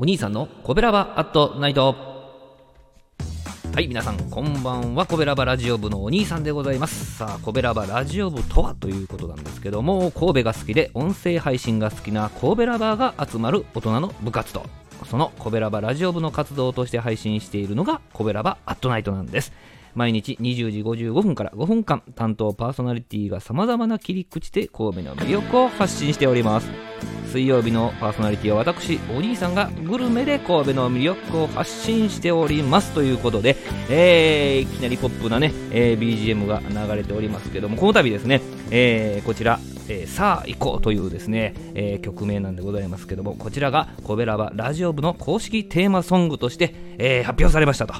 お兄さんのコベラバアットナイト。はい皆さんこんばんは。コベラバラジオ部のお兄さんでございます。さあコベラバラジオ部とはということなんですけども神戸が好きで音声配信が好きな神戸ラバーが集まる大人の部活動そのコベラバラジオ部の活動として配信しているのがコベラバアットナイトなんです。毎日20時55分から5分間担当パーソナリティが様々な切り口で神戸の魅力を発信しております。水曜日のパーソナリティは私お兄さんがグルメで神戸の魅力を発信しておりますということで、えー、いきなりポップなね、えー、BGM が流れておりますけどもこの度ですね、えー、こちら、えー、さあ行こうというですね、えー、曲名なんでございますけどもこちらがコベラバラジオ部の公式テーマソングとして、えー、発表されましたと。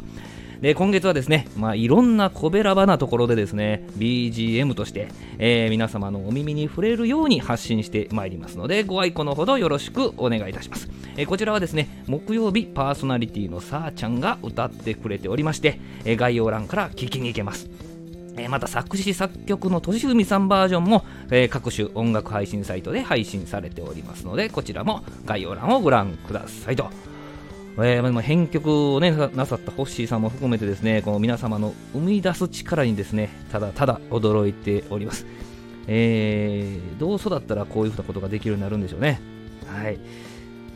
で今月はですね、まあ、いろんなこべらばなところでですね BGM として、えー、皆様のお耳に触れるように発信してまいりますのでご愛顧のほどよろしくお願いいたします、えー、こちらはですね木曜日パーソナリティのさあちゃんが歌ってくれておりまして、えー、概要欄から聞きに行けます。また作詞作曲のとしふみさんバージョンも、え、各種音楽配信サイトで配信されておりますのでこちらも概要欄をご覧くださいと。えー、編曲を、ね、なさったホッシーさんも含めてですねこの皆様の生み出す力にですねただただ驚いております、えー、どう育ったらこういうふうなことができるようになるんでしょうね。はい。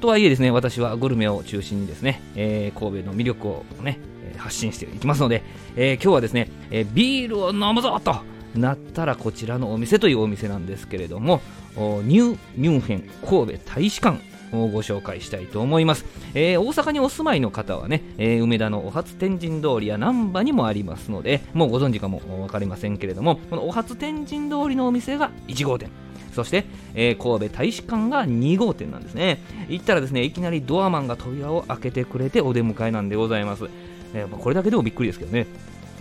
とはいえですね私はグルメを中心にですね、えー、神戸の魅力をね発信していきますので、えー、今日はですね、えー、ビールを飲むぞとなったらこちらのお店というお店なんですけれどもニューミュンヘン神戸大使館ご紹介したいと思います、えー、大阪にお住まいの方はね、えー、梅田のお初天神通りや難波にもありますのでもうご存知かも分かりませんけれどもこのお初天神通りのお店が1号店。そして、えー、神戸大使館が2号店なんですね。行ったらですねいきなりドアマンが扉を開けてくれてお出迎えなんでございます、えー、これだけでもびっくりですけどね。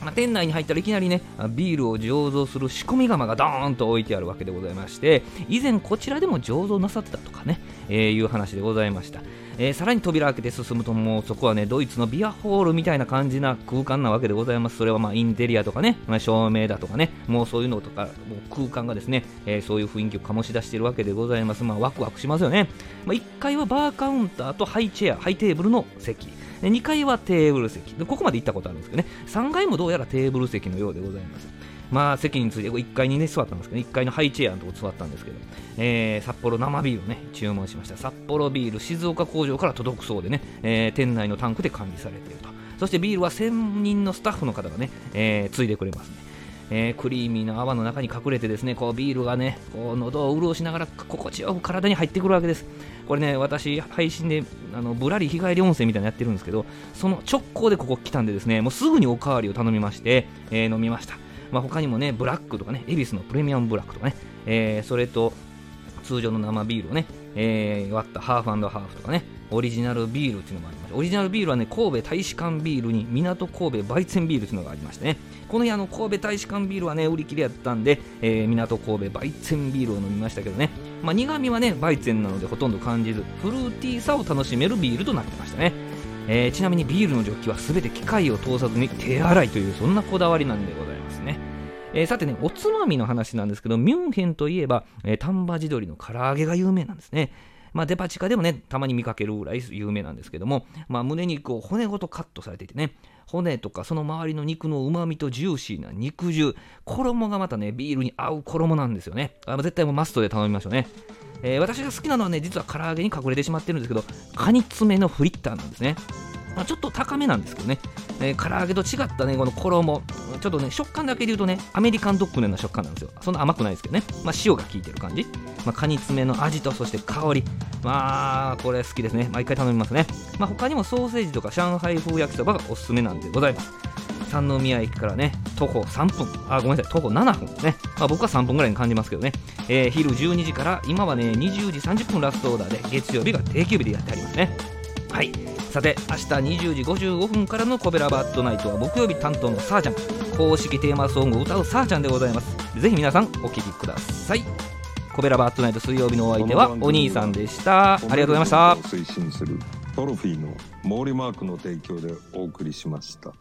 まあ、店内に入ったらいきなりねビールを醸造する仕込み窯がドーンと置いてあるわけでございまして以前こちらでも醸造なさってたとかね、えー、いう話でございました、えー、さらに扉開けて進むともうそこはねドイツのビアホールみたいな感じな空間なわけでございます。それはまあインテリアとかね、まあ、照明だとかねもうそういうのとかもう空間がですね、えー、そういう雰囲気を醸し出しているわけでございます。まあワクワクしますよね、まあ、1階はバーカウンターとハイチェアハイテーブルの席。で2階はテーブル席。でここまで行ったことあるんですけどね。3階もどうやらテーブル席のようでございます。まあ席について1階にね座ったんですけど、1階のハイチェアのとこ座ったんですけど、えー、サッポロ生ビールね注文しました。サッポロビール静岡工場から届くそうでね、えー、店内のタンクで管理されていると。そしてビールは専任のスタッフの方がね、えー、ついでくれますね。えー、クリーミーな泡の中に隠れてですねこうビールがねこう喉を潤しながら心地よく体に入ってくるわけです。これね私配信であのぶらり日帰り温泉みたいなのやってるんですけどその直行でここ来たんでですねもうすぐにおかわりを頼みまして、えー、飲みました。まあ、他にもねブラックとかね恵比寿のプレミアムブラックとかね、えー、それと通常の生ビールをね、えー、割ったハーフハーフとかねオリジナルビールっていうのもありましたオリジナルビールはね神戸大使館ビールに港神戸焙煎ビールっていうのがありましてねこの日あの神戸大使館ビールはね売り切れやったんで、えー、港神戸焙煎ビールを飲みましたけどね、まあ、苦味はね焙煎なのでほとんど感じずフルーティーさを楽しめるビールとなってましたね。えー、ちなみにビールのジョッキは全て機械を通さずに手洗いというそんなこだわりなんでございますね。えー、さてね、おつまみの話なんですけど、ミュンヘンといえば、えー、丹波地鶏の唐揚げが有名なんですね。まあ、デパ地下でもね、たまに見かけるぐらい有名なんですけども、まあ、胸肉を骨ごとカットされていてね、骨とかその周りの肉のうまみとジューシーな肉汁、衣がまたね、ビールに合う衣なんですよね。あ絶対もうマストで頼みましょうね。えー、私が好きなのはね、実は唐揚げに隠れてしまってるんですけど、カニ爪のフリッターなんですね。まあ、ちょっと高めなんですけどね、えー、唐揚げと違ったね、この衣、ちょっとね、食感だけで言うとね、アメリカンドッグのような食感なんですよ。そんな甘くないですけどね、まあ、塩が効いてる感じ、まあ、カニ爪の味と、そして香り、まあ、これ好きですね。毎回頼みますね。まあ、他にもソーセージとか上海風焼きそばがおすすめなんでございます。三宮駅からね、徒歩3分、あ、ごめんなさい、徒歩7分ですね。まあ、僕は3分ぐらいに感じますけどね、えー、昼12時から、今はね、20時30分ラストオーダーで、月曜日が定休日でやってありますね。はい。さて明日20時55分からのコベラバットナイトは木曜日担当のさーちゃん公式テーマソングを歌うさーちゃんでございます。ぜひ皆さんお聴きください。コベラバットナイト水曜日のお相手はお兄さんでした。ありがとうございました。推進するトロフィーの毛利マークの提供でお送りしました